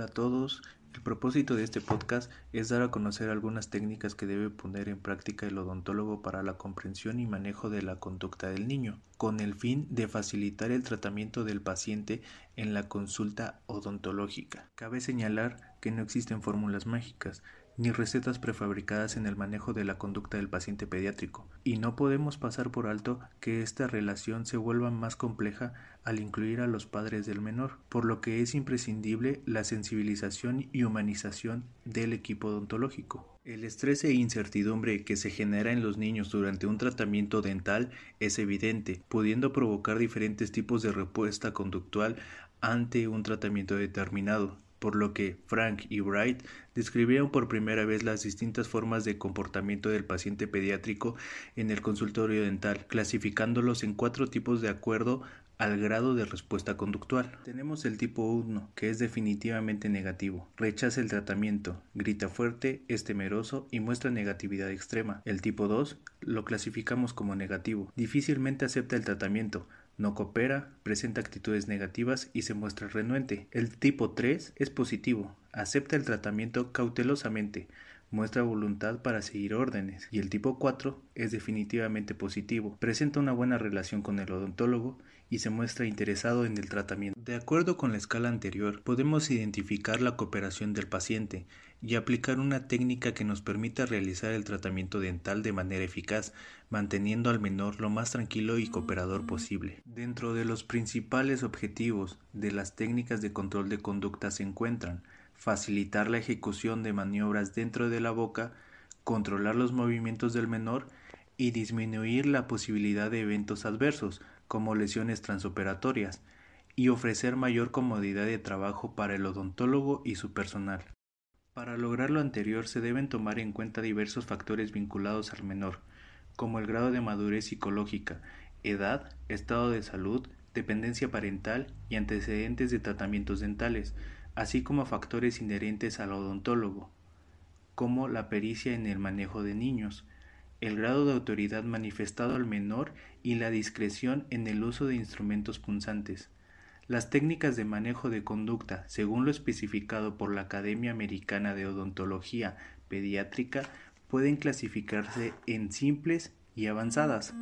Hola a todos. El propósito de este podcast es dar a conocer algunas técnicas que debe poner en práctica el odontólogo para la comprensión y manejo de la conducta del niño, con el fin de facilitar el tratamiento del paciente en la consulta odontológica. Cabe señalar que no existen fórmulas mágicas, ni recetas prefabricadas en el manejo de la conducta del paciente pediátrico, y no podemos pasar por alto que esta relación se vuelva más compleja al incluir a los padres del menor, por lo que es imprescindible la sensibilización y humanización del equipo odontológico. El estrés e incertidumbre que se genera en los niños durante un tratamiento dental es evidente, pudiendo provocar diferentes tipos de respuesta conductual ante un tratamiento determinado por lo que Frank y Bright describieron por primera vez las distintas formas de comportamiento del paciente pediátrico en el consultorio dental, clasificándolos en cuatro tipos de acuerdo al grado de respuesta conductual. Tenemos el tipo 1, que es definitivamente negativo. Rechaza el tratamiento, grita fuerte, es temeroso y muestra negatividad extrema. El tipo 2 lo clasificamos como negativo. Difícilmente acepta el tratamiento, no coopera, presenta actitudes negativas y se muestra renuente. El tipo 3 es positivo, acepta el tratamiento cautelosamente, muestra voluntad para seguir órdenes. Y el tipo 4 es definitivamente positivo, presenta una buena relación con el odontólogo y se muestra interesado en el tratamiento. De acuerdo con la escala anterior, podemos identificar la cooperación del paciente y aplicar una técnica que nos permita realizar el tratamiento dental de manera eficaz, manteniendo al menor lo más tranquilo y cooperador posible. Dentro de los principales objetivos de las técnicas de control de conducta se encuentran facilitar la ejecución de maniobras dentro de la boca, controlar los movimientos del menor y disminuir la posibilidad de eventos adversos, como lesiones transoperatorias, y ofrecer mayor comodidad de trabajo para el odontólogo y su personal. Para lograr lo anterior se deben tomar en cuenta diversos factores vinculados al menor, como el grado de madurez psicológica, edad, estado de salud, dependencia parental y antecedentes de tratamientos dentales, así como factores inherentes al odontólogo, como la pericia en el manejo de niños, el grado de autoridad manifestado al menor y la discreción en el uso de instrumentos punzantes. Las técnicas de manejo de conducta, según lo especificado por la Academia Americana de Odontología Pediátrica, pueden clasificarse en simples y avanzadas.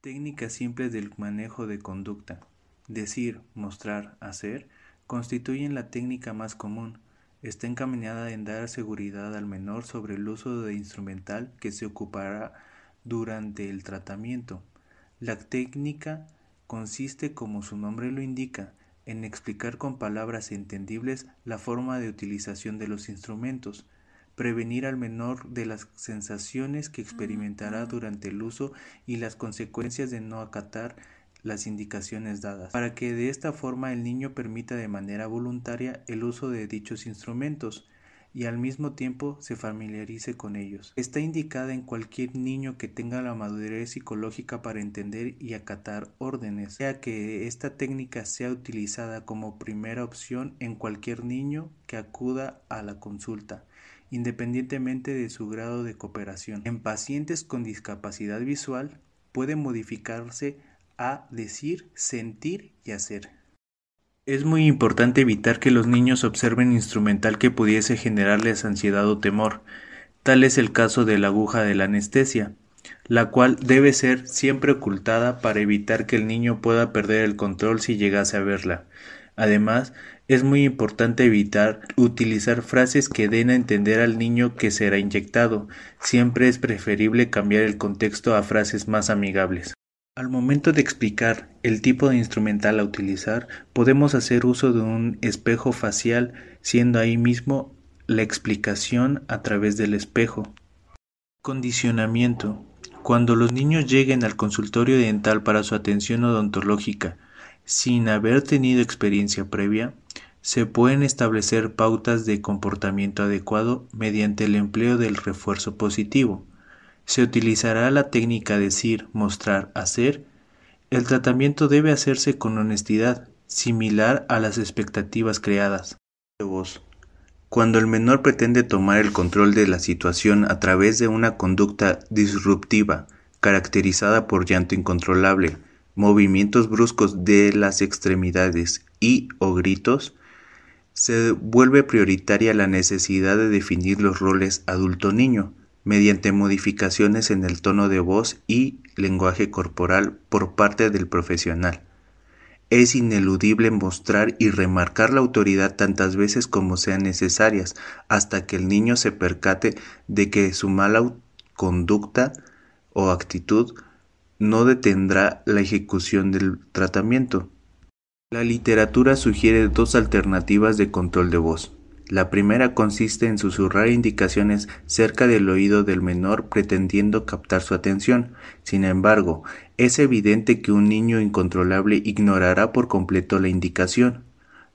Técnicas simples del manejo de conducta. Decir, mostrar, hacer constituyen la técnica más común, está encaminada en dar seguridad al menor sobre el uso de instrumental que se ocupará durante el tratamiento. La técnica consiste, como su nombre lo indica, en explicar con palabras entendibles la forma de utilización de los instrumentos, prevenir al menor de las sensaciones que experimentará durante el uso y las consecuencias de no acatar las indicaciones dadas, para que de esta forma el niño permita de manera voluntaria el uso de dichos instrumentos y al mismo tiempo se familiarice con ellos. Está indicada en cualquier niño que tenga la madurez psicológica para entender y acatar órdenes, ya que esta técnica sea utilizada como primera opción en cualquier niño que acuda a la consulta independientemente de su grado de cooperación. En pacientes con discapacidad visual puede modificarse a decir, sentir y hacer. Es muy importante evitar que los niños observen instrumental que pudiese generarles ansiedad o temor. Tal es el caso de la aguja de la anestesia, la cual debe ser siempre ocultada para evitar que el niño pueda perder el control si llegase a verla. Además, es muy importante evitar utilizar frases que den a entender al niño que será inyectado. Siempre es preferible cambiar el contexto a frases más amigables. Al momento de explicar el tipo de instrumental a utilizar, podemos hacer uso de un espejo facial, siendo ahí mismo la explicación a través del espejo. Condicionamiento. Cuando los niños lleguen al consultorio dental para su atención odontológica sin haber tenido experiencia previa, se pueden establecer pautas de comportamiento adecuado mediante el empleo del refuerzo positivo se utilizará la técnica decir, mostrar, hacer. El tratamiento debe hacerse con honestidad, similar a las expectativas creadas. Cuando el menor pretende tomar el control de la situación a través de una conducta disruptiva, caracterizada por llanto incontrolable, movimientos bruscos de las extremidades y o gritos, Se vuelve prioritaria la necesidad de definir los roles adulto-niño mediante modificaciones en el tono de voz y lenguaje corporal por parte del profesional. Es ineludible mostrar y remarcar la autoridad tantas veces como sean necesarias hasta que el niño se percate de que su mala conducta o actitud no detendrá la ejecución del tratamiento. La literatura sugiere dos alternativas de control de voz. La primera consiste en susurrar indicaciones cerca del oído del menor pretendiendo captar su atención. Sin embargo, es evidente que un niño incontrolable ignorará por completo la indicación.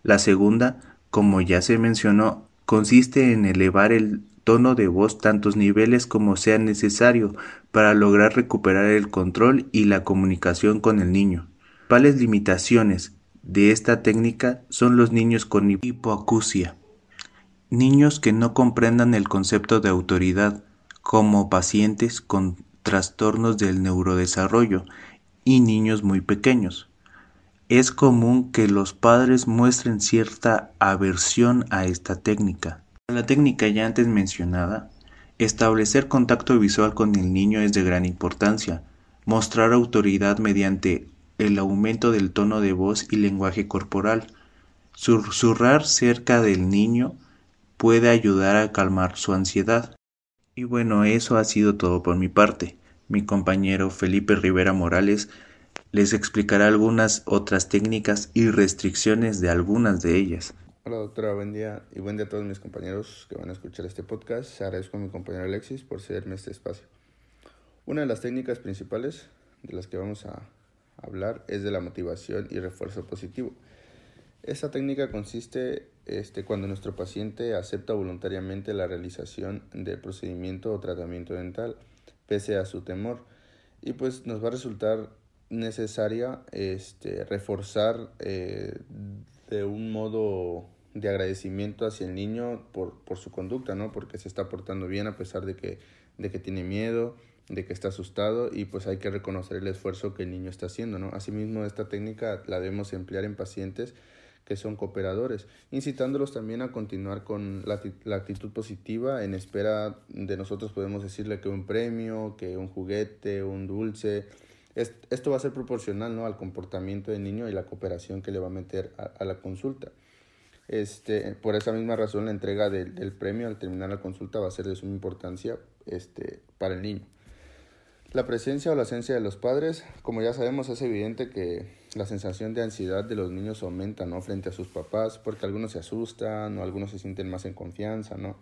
La segunda, como ya se mencionó, consiste en elevar el tono de voz tantos niveles como sea necesario para lograr recuperar el control y la comunicación con el niño. Principales limitaciones de esta técnica son los niños con hipoacusia Niños que no comprendan el concepto de autoridad, como pacientes con trastornos del neurodesarrollo y niños muy pequeños. Es común que los padres muestren cierta aversión a esta técnica. La técnica ya antes mencionada, establecer contacto visual con el niño es de gran importancia. Mostrar autoridad mediante el aumento del tono de voz y lenguaje corporal. Susurrar cerca del niño puede ayudar a calmar su ansiedad. Y bueno, eso ha sido todo por mi parte. Mi compañero Felipe Rivera Morales les explicará algunas otras técnicas y restricciones de algunas de ellas. Hola doctora, buen día y buen día a todos mis compañeros que van a escuchar este podcast. Agradezco a mi compañero Alexis por cederme este espacio. Una de las técnicas principales de las que vamos a hablar es de la motivación y refuerzo positivo. Esta técnica consiste este, cuando nuestro paciente acepta voluntariamente la realización del procedimiento o tratamiento dental, pese a su temor. Y pues nos va a resultar necesaria este, reforzar eh, de un modo de agradecimiento hacia el niño por, su conducta, ¿no? Porque se está portando bien a pesar de que, de que tiene miedo, de que está asustado y pues hay que reconocer el esfuerzo que el niño está haciendo, ¿no? Asimismo, esta técnica la debemos emplear en pacientes que son cooperadores, incitándolos también a continuar con la, la, actitud positiva en espera de nosotros podemos decirle que un premio, que un juguete, un dulce. esto va a ser proporcional ¿no? al comportamiento del niño y la cooperación que le va a meter a, la consulta. Este, por esa misma razón la entrega del, del, premio al terminar la consulta va a ser de suma importancia este, para el niño. La presencia o la ausencia de los padres, como ya sabemos, es evidente que la sensación de ansiedad de los niños aumenta, ¿no? Frente a sus papás, porque algunos se asustan o algunos se sienten más en confianza, ¿no?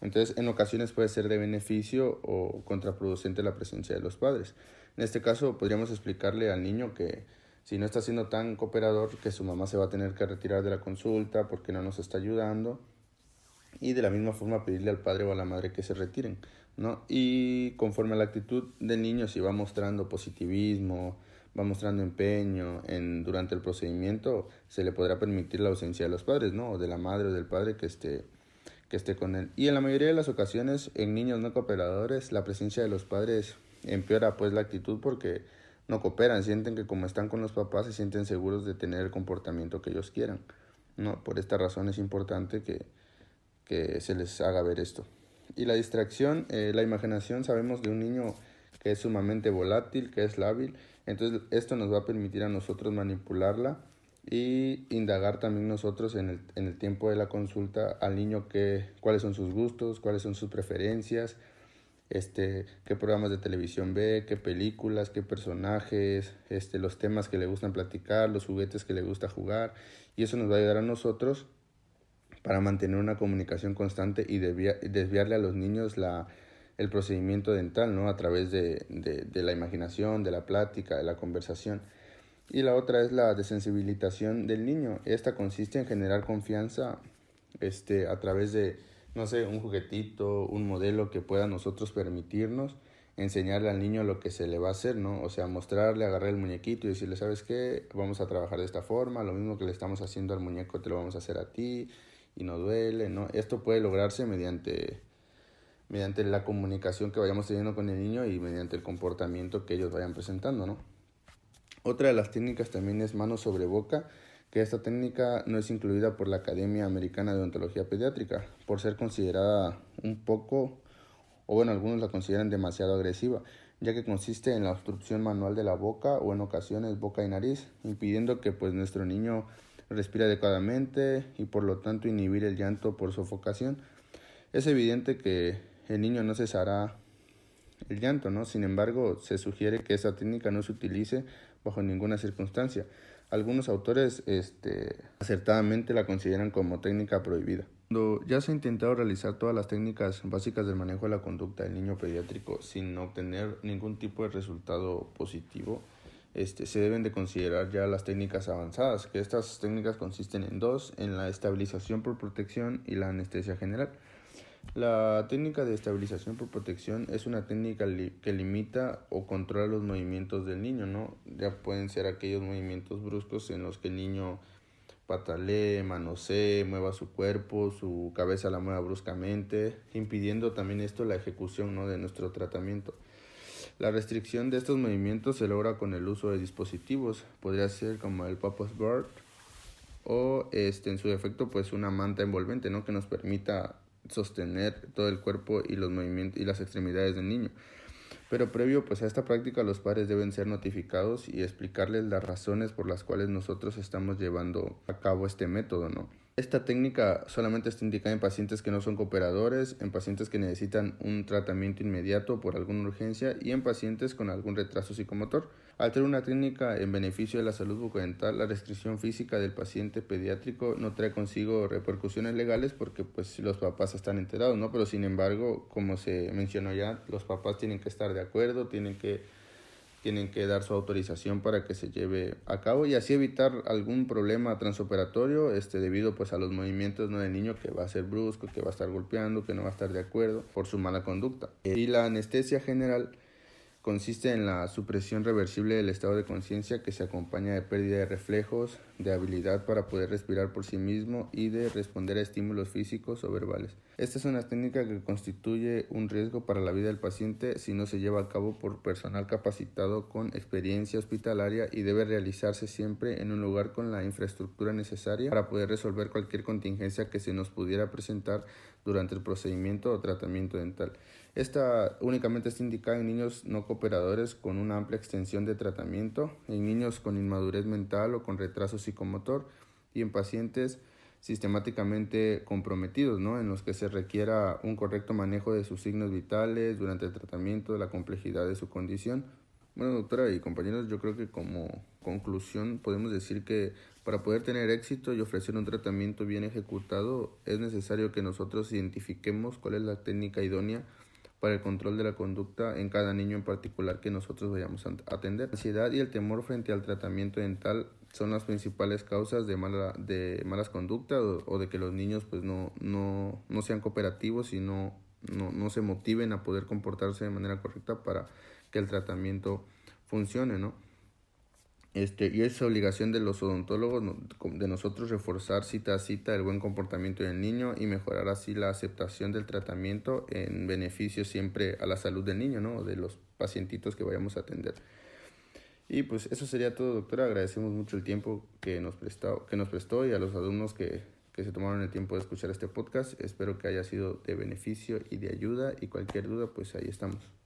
Entonces, en ocasiones puede ser de beneficio o contraproducente la presencia de los padres. En este caso, podríamos explicarle al niño que si no está siendo tan cooperador, que su mamá se va a tener que retirar de la consulta porque no nos está ayudando. Y de la misma forma pedirle al padre o a la madre que se retiren. ¿no? Y conforme a la actitud del niño, si va mostrando positivismo, va mostrando empeño en, durante el procedimiento, se le podrá permitir la ausencia de los padres, ¿no? O de la madre o del padre que esté, que esté con él. Y en la mayoría de las ocasiones, en niños no cooperadores, la presencia de los padres empeora pues la actitud porque no cooperan, sienten que como están con los papás se sienten seguros de tener el comportamiento que ellos quieran. ¿no? Por esta razón es importante que, que se les haga ver esto. Y la distracción, eh, la imaginación, sabemos de un niño que es sumamente volátil, que es lábil, entonces esto nos va a permitir a nosotros manipularla y indagar también nosotros en el, tiempo de la consulta al niño que, cuáles son sus gustos, cuáles son sus preferencias, este, qué programas de televisión ve, qué películas, qué personajes, este, los temas que le gustan platicar, los juguetes que le gusta jugar, y eso nos va a ayudar a nosotros para mantener una comunicación constante y desviarle a los niños la, el procedimiento dental, ¿no? A través de, de, la imaginación, de la plática, de la conversación. Y la otra es la desensibilización del niño. Esta consiste en generar confianza este, a través de, no sé, un juguetito, un modelo que pueda nosotros permitirnos enseñarle al niño lo que se le va a hacer, ¿no? O sea, mostrarle, agarrar el muñequito y decirle, ¿sabes qué? Vamos a trabajar de esta forma, lo mismo que le estamos haciendo al muñeco te lo vamos a hacer a ti, y no duele, ¿no? Esto puede lograrse mediante, mediante la comunicación que vayamos teniendo con el niño y mediante el comportamiento que ellos vayan presentando, ¿no? Otra de las técnicas también es mano sobre boca, que esta técnica no es incluida por la Academia Americana de Odontología Pediátrica, por ser considerada un poco, o bueno, algunos la consideran demasiado agresiva, ya que consiste en la obstrucción manual de la boca o en ocasiones boca y nariz, impidiendo que pues nuestro niño respire adecuadamente y por lo tanto inhibir el llanto por sofocación. Es evidente que el niño no cesará el llanto, ¿no? Sin embargo, se sugiere que esa técnica no se utilice bajo ninguna circunstancia. Algunos autores este, acertadamente la consideran como técnica prohibida. Cuando ya se ha intentado realizar todas las técnicas básicas del manejo de la conducta del niño pediátrico sin obtener ningún tipo de resultado positivo, este, se deben de considerar ya las técnicas avanzadas, que estas técnicas consisten en dos, en la estabilización por protección y la anestesia general. La técnica de estabilización por protección es una técnica que limita o controla los movimientos del niño, ¿no? Ya pueden ser aquellos movimientos bruscos en los que el niño patalee, manosee, mueva su cuerpo, su cabeza la mueva bruscamente, impidiendo también esto la ejecución ¿no? de nuestro tratamiento. La restricción de estos movimientos se logra con el uso de dispositivos, podría ser como el Papa's Bird o este, en su defecto pues una manta envolvente ¿no? que nos permita sostener todo el cuerpo y los movimientos y las extremidades del niño. Pero previo pues a esta práctica los padres deben ser notificados y explicarles las razones por las cuales nosotros estamos llevando a cabo este método, ¿no? Esta técnica solamente está indicada en pacientes que no son cooperadores, en pacientes que necesitan un tratamiento inmediato por alguna urgencia y en pacientes con algún retraso psicomotor. Al tener una técnica en beneficio de la salud bucodental, la restricción física del paciente pediátrico no trae consigo repercusiones legales porque pues los papás están enterados, ¿no? Pero sin embargo, como se mencionó ya, los papás tienen que estar de acuerdo, tienen que tienen que dar su autorización para que se lleve a cabo y así evitar algún problema transoperatorio este debido pues a los movimientos ¿no? del niño que va a ser brusco, que va a estar golpeando, que no va a estar de acuerdo por su mala conducta. Y la anestesia general consiste en la supresión reversible del estado de conciencia que se acompaña de pérdida de reflejos, de habilidad para poder respirar por sí mismo y de responder a estímulos físicos o verbales. Esta es una técnica que constituye un riesgo para la vida del paciente si no se lleva a cabo por personal capacitado con experiencia hospitalaria y debe realizarse siempre en un lugar con la infraestructura necesaria para poder resolver cualquier contingencia que se nos pudiera presentar durante el procedimiento o tratamiento dental. Esta únicamente está indicada en niños no cooperadores con una amplia extensión de tratamiento, en niños con inmadurez mental o con retraso psicomotor y en pacientes sistemáticamente comprometidos, ¿no? en los que se requiera un correcto manejo de sus signos vitales durante el tratamiento, de la complejidad de su condición. Bueno, doctora y compañeros, yo creo que como conclusión podemos decir que para poder tener éxito y ofrecer un tratamiento bien ejecutado es necesario que nosotros identifiquemos cuál es la técnica idónea para el control de la conducta en cada niño en particular que nosotros vayamos a atender. La ansiedad y el temor frente al tratamiento dental son las principales causas de, mala, de malas conductas o, de que los niños pues no, no, no sean cooperativos y no, no, no se motiven a poder comportarse de manera correcta para que el tratamiento funcione, ¿no? Este, y es obligación de los odontólogos, de nosotros reforzar cita a cita el buen comportamiento del niño y mejorar así la aceptación del tratamiento en beneficio siempre a la salud del niño, ¿no? De los pacientitos que vayamos a atender. Y pues eso sería todo, doctora. Agradecemos mucho el tiempo que nos prestó, que nos prestó y a los alumnos que, que se tomaron el tiempo de escuchar este podcast. Espero que haya sido de beneficio y de ayuda y cualquier duda, pues ahí estamos.